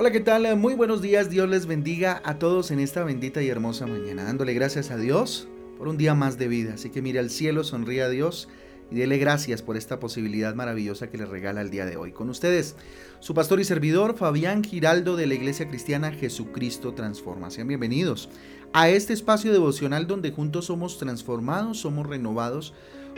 Hola, ¿qué tal? Muy buenos días. Dios les bendiga a todos en esta bendita y hermosa mañana, dándole gracias a Dios por un día más de vida. Así que mire al cielo, sonríe a Dios y dele gracias por esta posibilidad maravillosa que le regala el día de hoy. Con ustedes, su pastor y servidor Fabián Giraldo de la Iglesia Cristiana Jesucristo Transforma. Sean bienvenidos a este espacio devocional donde juntos somos transformados, somos renovados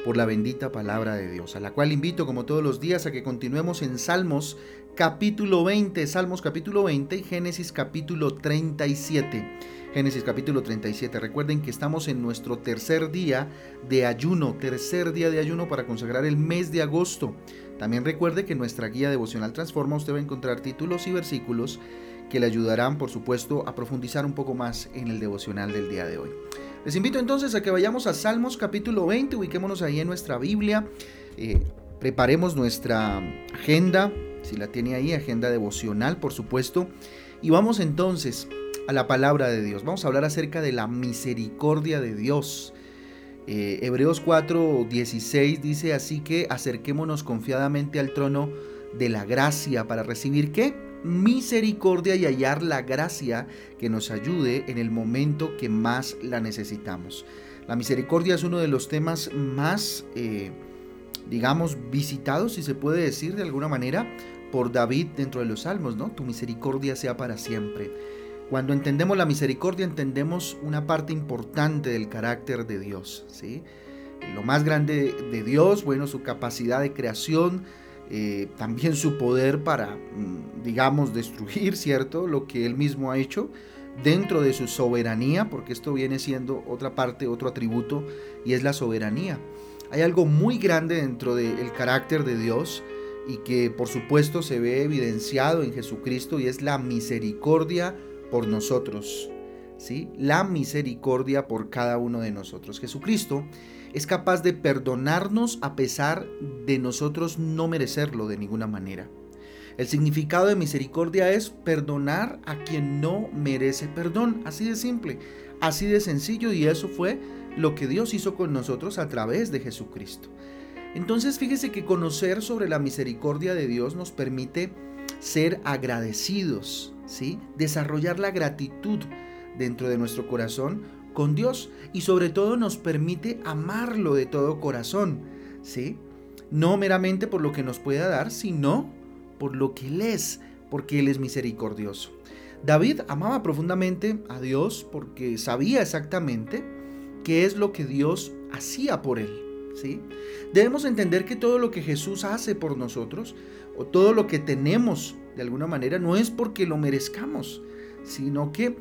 por la bendita palabra de Dios, a la cual invito como todos los días a que continuemos en Salmos capítulo 20, Salmos capítulo 20 y Génesis capítulo 37. Génesis capítulo 37. Recuerden que estamos en nuestro tercer día de ayuno, tercer día de ayuno para consagrar el mes de agosto. También recuerde que nuestra guía devocional Transforma usted va a encontrar títulos y versículos que le ayudarán, por supuesto, a profundizar un poco más en el devocional del día de hoy. Les invito entonces a que vayamos a Salmos capítulo 20, ubiquémonos ahí en nuestra Biblia, eh, preparemos nuestra agenda, si la tiene ahí, agenda devocional, por supuesto, y vamos entonces a la palabra de Dios. Vamos a hablar acerca de la misericordia de Dios. Eh, Hebreos 4, 16 dice así que acerquémonos confiadamente al trono de la gracia para recibir qué? Misericordia y hallar la gracia que nos ayude en el momento que más la necesitamos. La misericordia es uno de los temas más, eh, digamos, visitados, si se puede decir de alguna manera, por David dentro de los salmos, ¿no? Tu misericordia sea para siempre. Cuando entendemos la misericordia, entendemos una parte importante del carácter de Dios, ¿sí? Lo más grande de Dios, bueno, su capacidad de creación, eh, también su poder para, mm, digamos, destruir, ¿cierto? Lo que él mismo ha hecho dentro de su soberanía, porque esto viene siendo otra parte, otro atributo, y es la soberanía. Hay algo muy grande dentro del carácter de Dios y que por supuesto se ve evidenciado en Jesucristo y es la misericordia por nosotros. La misericordia por cada uno de nosotros. Jesucristo es capaz de perdonarnos a pesar de nosotros no merecerlo de ninguna manera. El significado de misericordia es perdonar a quien no merece perdón, así de simple, así de sencillo y eso fue lo que Dios hizo con nosotros a través de Jesucristo. Entonces fíjese que conocer sobre la misericordia de Dios nos permite ser agradecidos, ¿sí? Desarrollar la gratitud dentro de nuestro corazón con Dios y sobre todo nos permite amarlo de todo corazón, ¿sí? No meramente por lo que nos pueda dar, sino por lo que Él es, porque Él es misericordioso. David amaba profundamente a Dios porque sabía exactamente qué es lo que Dios hacía por él, ¿sí? Debemos entender que todo lo que Jesús hace por nosotros o todo lo que tenemos de alguna manera no es porque lo merezcamos, sino que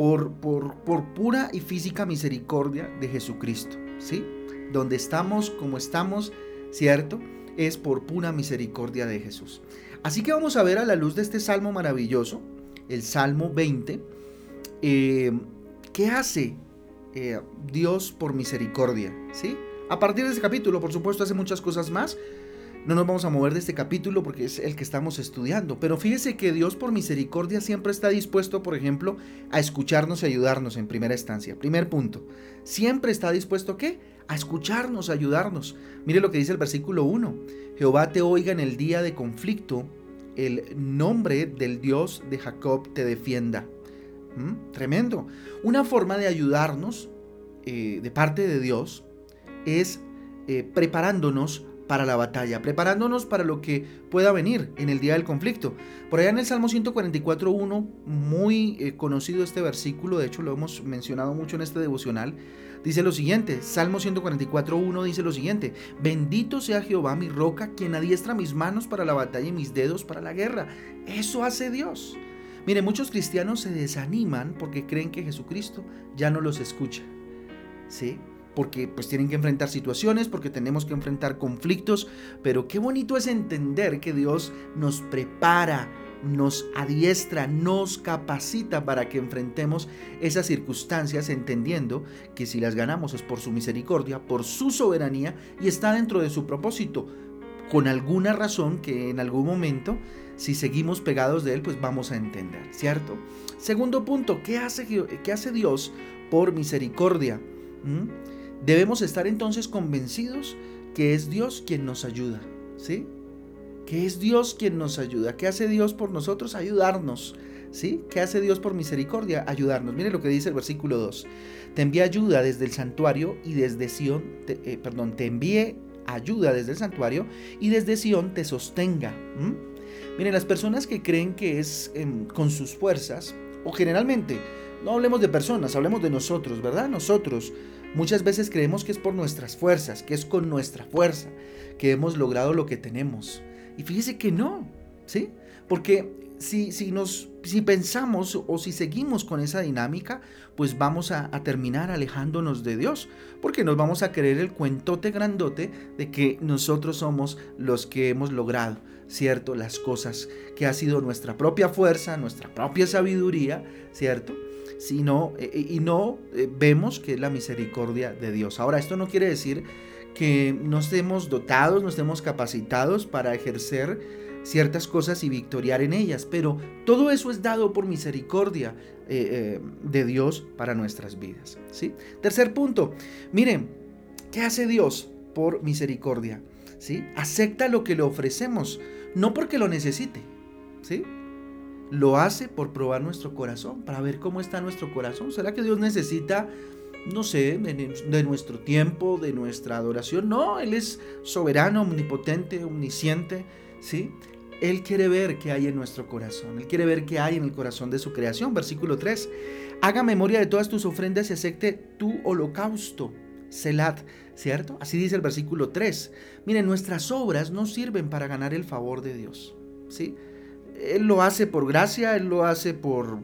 por, por, pura y física misericordia de Jesucristo, ¿sí? Donde estamos, como estamos, ¿cierto? Es por pura misericordia de Jesús. Así que vamos a ver a la luz de este salmo maravilloso, el Salmo 20, eh, ¿qué hace eh, Dios por misericordia? ¿Sí? A partir de este capítulo, por supuesto, hace muchas cosas más, no nos vamos a mover de este capítulo porque es el que estamos estudiando, pero fíjese que Dios por misericordia siempre está dispuesto, por ejemplo, a escucharnos y ayudarnos en primera instancia. Primer punto, siempre está dispuesto qué? A escucharnos, a ayudarnos. Mire lo que dice el versículo 1. Jehová te oiga en el día de conflicto, el nombre del Dios de Jacob te defienda. ¿Mm? Tremendo. Una forma de ayudarnos eh, de parte de Dios es eh, preparándonos para la batalla, preparándonos para lo que pueda venir en el día del conflicto. Por allá en el Salmo 144.1, muy eh, conocido este versículo, de hecho lo hemos mencionado mucho en este devocional, dice lo siguiente, Salmo 144.1 dice lo siguiente, bendito sea Jehová mi roca, quien adiestra mis manos para la batalla y mis dedos para la guerra. Eso hace Dios. Mire, muchos cristianos se desaniman porque creen que Jesucristo ya no los escucha. ¿Sí? Porque pues tienen que enfrentar situaciones, porque tenemos que enfrentar conflictos, pero qué bonito es entender que Dios nos prepara, nos adiestra, nos capacita para que enfrentemos esas circunstancias entendiendo que si las ganamos es por su misericordia, por su soberanía y está dentro de su propósito, con alguna razón que en algún momento, si seguimos pegados de Él, pues vamos a entender, ¿cierto? Segundo punto, ¿qué hace, qué hace Dios por misericordia? ¿Mm? Debemos estar entonces convencidos que es Dios quien nos ayuda, ¿sí? que es Dios quien nos ayuda. ¿Qué hace Dios por nosotros? Ayudarnos. ¿Sí? ¿Qué hace Dios por misericordia? Ayudarnos. Mire lo que dice el versículo 2. Te envía ayuda desde el santuario y desde Sión, eh, perdón, te envíe ayuda desde el santuario y desde Sión te sostenga. Miren, las personas que creen que es em, con sus fuerzas, o generalmente, no hablemos de personas, hablemos de nosotros, ¿verdad? Nosotros muchas veces creemos que es por nuestras fuerzas, que es con nuestra fuerza, que hemos logrado lo que tenemos. Y fíjese que no, ¿sí? Porque si, si, nos, si pensamos o si seguimos con esa dinámica, pues vamos a, a, terminar alejándonos de Dios, porque nos vamos a creer el cuentote grandote de que nosotros somos los que hemos logrado, ¿cierto? Las cosas que ha sido nuestra propia fuerza, nuestra propia sabiduría, ¿cierto? Sino, eh, eh, y no eh, vemos que es la misericordia de Dios. Ahora, esto no quiere decir que no estemos dotados, no estemos capacitados para ejercer ciertas cosas y victoriar en ellas, pero todo eso es dado por misericordia de Dios para nuestras vidas. ¿sí? Tercer punto, miren, ¿qué hace Dios por misericordia? ¿sí? Acepta lo que le ofrecemos no porque lo necesite, ¿sí? Lo hace por probar nuestro corazón, para ver cómo está nuestro corazón. ¿Será que Dios necesita, no sé, de, nuestro tiempo, de nuestra adoración? No, Él es soberano, omnipotente, omnisciente, ¿sí? Él quiere ver qué hay en nuestro corazón. Él quiere ver qué hay en el corazón de su creación. Versículo 3. Haga memoria de todas tus ofrendas y acepte tu holocausto. Selat, ¿cierto? Así dice el versículo 3. Miren, nuestras obras no sirven para ganar el favor de Dios, ¿sí? Él lo hace por gracia, Él lo hace por,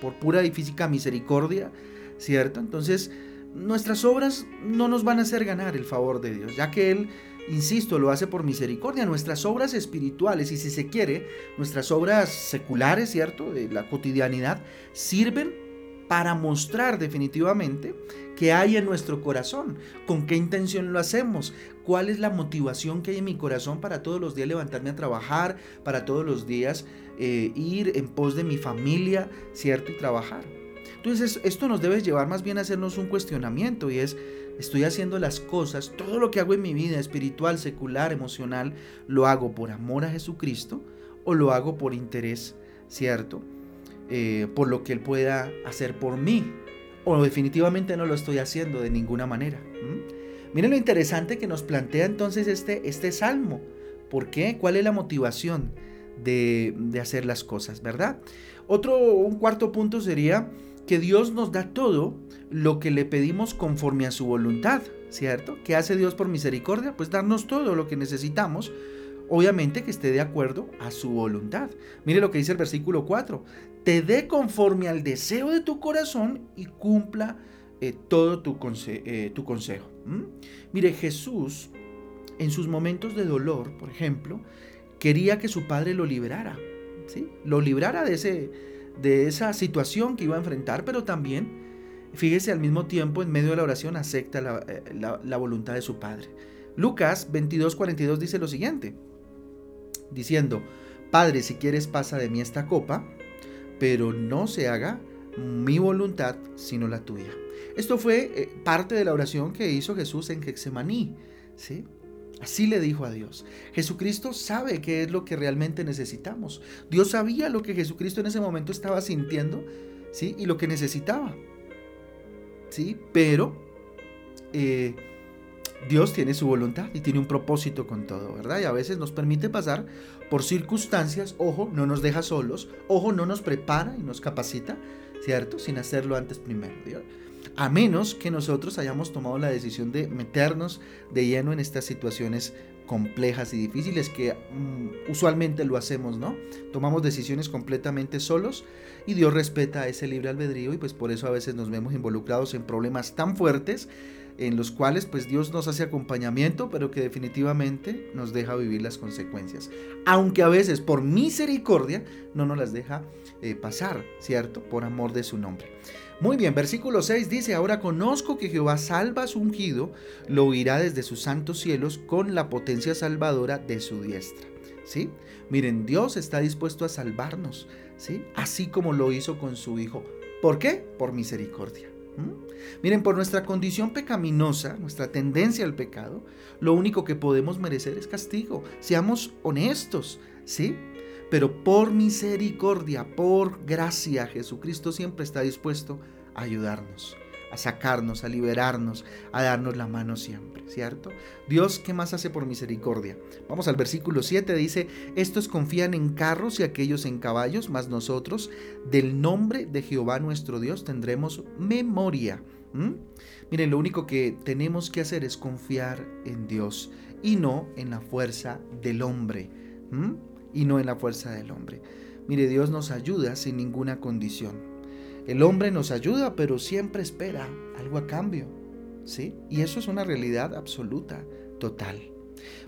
por pura y física misericordia, ¿cierto? Entonces, nuestras obras no nos van a hacer ganar el favor de Dios, ya que Él, insisto, lo hace por misericordia. Nuestras obras espirituales y si se quiere, nuestras obras seculares, ¿cierto? De la cotidianidad, sirven para mostrar definitivamente qué hay en nuestro corazón, con qué intención lo hacemos, cuál es la motivación que hay en mi corazón para todos los días levantarme a trabajar, para todos los días eh, ir en pos de mi familia, ¿cierto? Y trabajar. Entonces esto nos debe llevar más bien a hacernos un cuestionamiento y es, estoy haciendo las cosas, todo lo que hago en mi vida espiritual, secular, emocional, lo hago por amor a Jesucristo o lo hago por interés, ¿cierto? Eh, por lo que Él pueda hacer por mí. O definitivamente no lo estoy haciendo de ninguna manera. Miren lo interesante que nos plantea entonces este, este salmo. ¿Por qué? ¿Cuál es la motivación de, de hacer las cosas, verdad? Otro, un cuarto punto sería que Dios nos da todo lo que le pedimos conforme a su voluntad, ¿cierto? ¿Qué hace Dios por misericordia? Pues darnos todo lo que necesitamos obviamente que esté de acuerdo a su voluntad. Mire lo que dice el versículo 4, te dé conforme al deseo de tu corazón y cumpla eh, todo tu, eh, consejo. Mire, Jesús en sus momentos de dolor, por ejemplo, quería que su padre lo liberara, ¿sí? Lo librara de, ese, de esa situación que iba a enfrentar, pero también, fíjese, al mismo tiempo, en medio de la oración, acepta la, eh, la voluntad de su padre. Lucas 22:42 dice lo siguiente, diciendo, Padre, si quieres pasa de mí esta copa, pero no se haga mi voluntad sino la tuya. Esto fue eh, parte de la oración que hizo Jesús en Getsemaní, ¿sí? Así le dijo a Dios. Jesucristo sabe qué es lo que realmente necesitamos. Dios sabía lo que Jesucristo en ese momento estaba sintiendo, ¿sí? Y lo que necesitaba, ¿sí? Pero eh, Dios tiene su voluntad y tiene un propósito con todo, ¿verdad? Y a veces nos permite pasar por circunstancias, ojo, no nos deja solos, ojo, no nos prepara y nos capacita, ¿cierto? Sin hacerlo antes primero. A menos que nosotros hayamos tomado la decisión de meternos de lleno en estas situaciones complejas y difíciles que mm, usualmente lo hacemos, ¿no? Tomamos decisiones completamente solos y Dios respeta ese libre albedrío y pues por eso a veces nos vemos involucrados en problemas tan fuertes en los cuales pues Dios nos hace acompañamiento, pero que definitivamente nos deja vivir las consecuencias. Aunque a veces por misericordia no nos las deja eh, pasar, ¿cierto? Por amor de su nombre. Muy bien, versículo 6 dice, ahora conozco que Jehová salva a su ungido, lo oirá desde sus santos cielos con la potencia salvadora de su diestra. ¿Sí? Miren, Dios está dispuesto a salvarnos, ¿sí? Así como lo hizo con su Hijo. ¿Por qué? Por misericordia. Miren, por nuestra condición pecaminosa, nuestra tendencia al pecado, lo único que podemos merecer es castigo. Seamos honestos, ¿sí? Pero por misericordia, por gracia, Jesucristo siempre está dispuesto a ayudarnos a sacarnos, a liberarnos, a darnos la mano siempre, ¿cierto? Dios, ¿qué más hace por misericordia? Vamos al versículo 7, dice, estos confían en carros y aquellos en caballos, mas nosotros del nombre de Jehová nuestro Dios tendremos memoria. Miren, lo único que tenemos que hacer es confiar en Dios y no en la fuerza del hombre. Y no en la fuerza del hombre. Mire, Dios nos ayuda sin ninguna condición. El hombre nos ayuda, pero siempre espera algo a cambio. ¿Sí? Y eso es una realidad absoluta, total.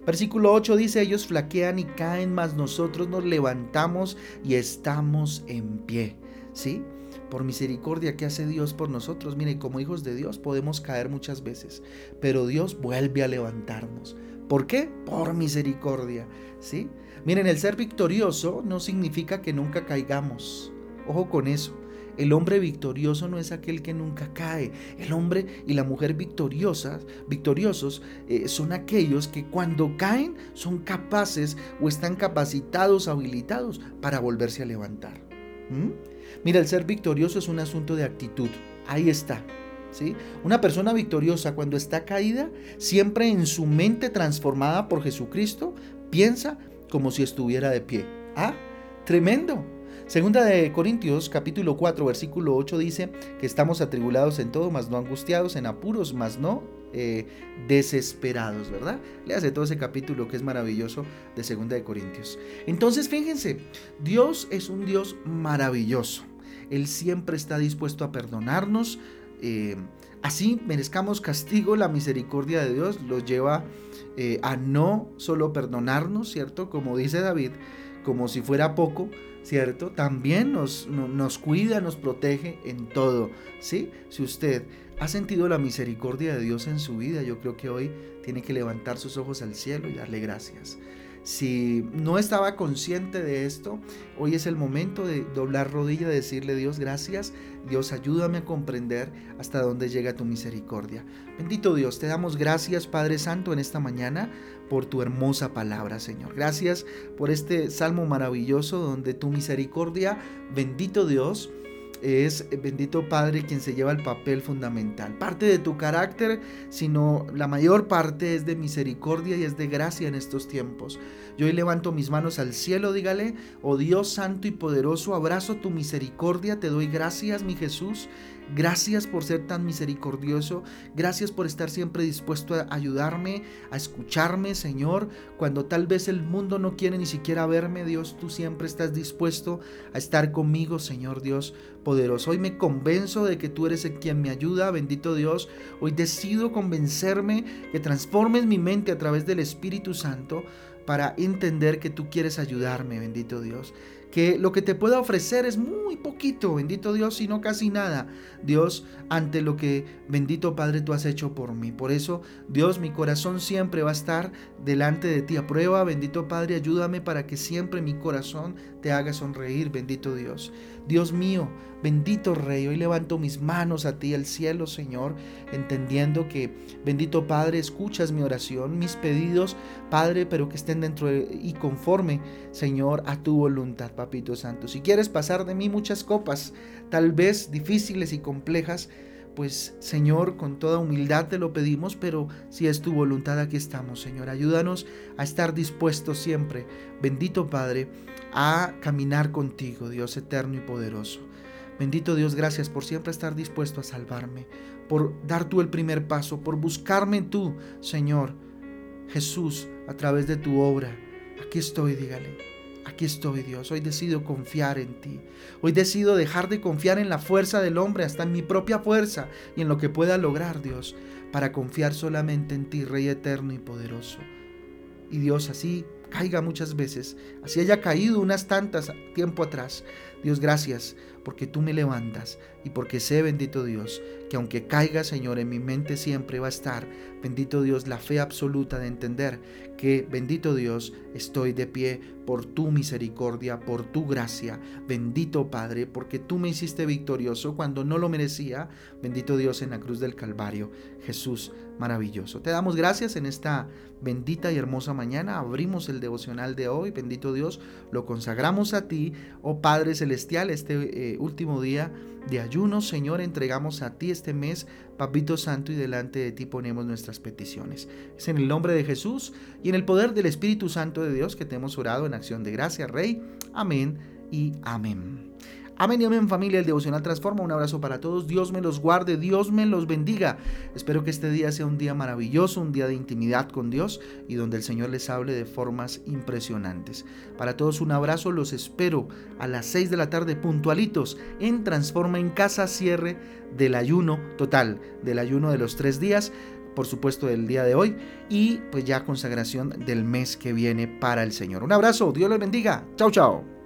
Versículo 8 dice, ellos flaquean y caen, mas nosotros nos levantamos y estamos en pie. ¿Sí? Por misericordia que hace Dios por nosotros. Mire, como hijos de Dios podemos caer muchas veces, pero Dios vuelve a levantarnos. ¿Por qué? Por misericordia. ¿Sí? Miren, el ser victorioso no significa que nunca caigamos. Ojo con eso. El hombre victorioso no es aquel que nunca cae. El hombre y la mujer victoriosas, victoriosos eh, son aquellos que cuando caen son capaces o están capacitados, habilitados para volverse a levantar. ¿Mm? Mira, el ser victorioso es un asunto de actitud. Ahí está. ¿Sí? Una persona victoriosa cuando está caída, siempre en su mente transformada por Jesucristo, piensa como si estuviera de pie. Ah, tremendo. Segunda de Corintios capítulo 4 versículo 8 dice que estamos atribulados en todo, mas no angustiados, en apuros, mas no eh, desesperados, ¿verdad? Le hace todo ese capítulo que es maravilloso de Segunda de Corintios. Entonces, fíjense, Dios es un Dios maravilloso. Él siempre está dispuesto a perdonarnos. Eh, así merezcamos castigo, la misericordia de Dios los lleva eh, a no solo perdonarnos, ¿cierto? Como dice David, como si fuera poco, ¿cierto? También nos, nos cuida, nos protege en todo, ¿sí? Si usted ha sentido la misericordia de Dios en su vida, yo creo que hoy tiene que levantar sus ojos al cielo y darle gracias. Si no estaba consciente de esto, hoy es el momento de doblar rodilla, y decirle Dios gracias, Dios ayúdame a comprender hasta dónde llega tu misericordia. Bendito Dios, te damos gracias Padre Santo en esta mañana por tu hermosa palabra, Señor. Gracias por este salmo maravilloso donde tu misericordia, bendito Dios, es eh, bendito Padre quien se lleva el papel fundamental. Parte de tu carácter, sino la mayor parte es de misericordia y es de gracia en estos tiempos. Yo hoy levanto mis manos al cielo, dígale, oh Dios santo y poderoso, abrazo tu misericordia, te doy gracias, mi Jesús. Gracias por ser tan misericordioso. Gracias por estar siempre dispuesto a ayudarme, a escucharme, Señor. Cuando tal vez el mundo no quiere ni siquiera verme, Dios, tú siempre estás dispuesto a estar conmigo, Señor Dios poderoso. Hoy me convenzo de que tú eres el quien me ayuda, bendito Dios. Hoy decido convencerme que transformes mi mente a través del Espíritu Santo para entender que tú quieres ayudarme, bendito Dios que lo que te pueda ofrecer es muy poquito, bendito Dios, y no casi nada, Dios, ante lo que, bendito Padre, tú has hecho por mí. Por eso, Dios, mi corazón siempre va a estar delante de ti a prueba, bendito Padre, ayúdame para que siempre mi corazón te haga sonreír, bendito Dios. Dios mío, bendito Rey, hoy levanto mis manos a ti, al cielo, Señor, entendiendo que, bendito Padre, escuchas mi oración, mis pedidos, Padre, pero que estén dentro y conforme, Señor, a tu voluntad, Papito Santo. Si quieres pasar de mí muchas copas, tal vez difíciles y complejas, pues Señor, con toda humildad te lo pedimos, pero si es tu voluntad, aquí estamos, Señor. Ayúdanos a estar dispuestos siempre, bendito Padre, a caminar contigo, Dios eterno y poderoso. Bendito Dios, gracias por siempre estar dispuesto a salvarme, por dar tú el primer paso, por buscarme tú, Señor Jesús, a través de tu obra. Aquí estoy, dígale. Aquí estoy, Dios. Hoy decido confiar en ti. Hoy decido dejar de confiar en la fuerza del hombre, hasta en mi propia fuerza y en lo que pueda lograr, Dios, para confiar solamente en ti, Rey eterno y poderoso. Y Dios, así caiga muchas veces, así haya caído unas tantas tiempo atrás. Dios, gracias porque tú me levantas y porque sé, bendito Dios, que aunque caiga, Señor, en mi mente siempre va a estar, bendito Dios, la fe absoluta de entender que, bendito Dios, estoy de pie por tu misericordia, por tu gracia. Bendito Padre, porque tú me hiciste victorioso cuando no lo merecía. Bendito Dios en la cruz del Calvario. Jesús, maravilloso. Te damos gracias en esta bendita y hermosa mañana. Abrimos el devocional de hoy. Bendito Dios, lo consagramos a ti, oh Padre Celestial, este eh, último día de ayuno, Señor, entregamos a ti este mes, Papito Santo, y delante de ti ponemos nuestras peticiones. Es en el nombre de Jesús y en el poder del Espíritu Santo de Dios que te hemos orado en acción de gracia, Rey. Amén y amén. Amén y amén familia, el devocional transforma. Un abrazo para todos. Dios me los guarde, Dios me los bendiga. Espero que este día sea un día maravilloso, un día de intimidad con Dios y donde el Señor les hable de formas impresionantes. Para todos un abrazo, los espero a las 6 de la tarde puntualitos en Transforma en Casa, cierre del ayuno total, del ayuno de los tres días por supuesto del día de hoy y pues ya consagración del mes que viene para el Señor. Un abrazo, Dios les bendiga. Chao, chao.